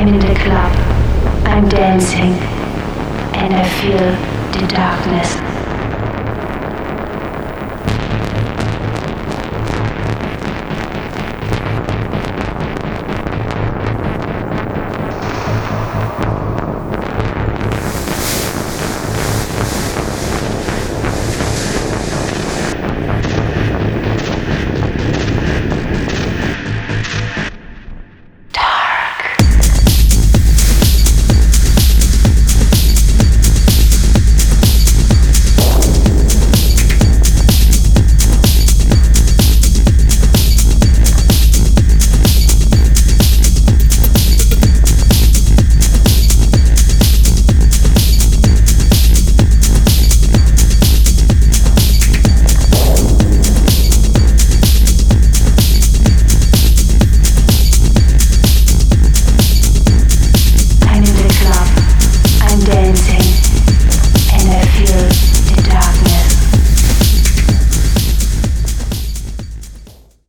I'm in the club. I'm dancing. And I feel the darkness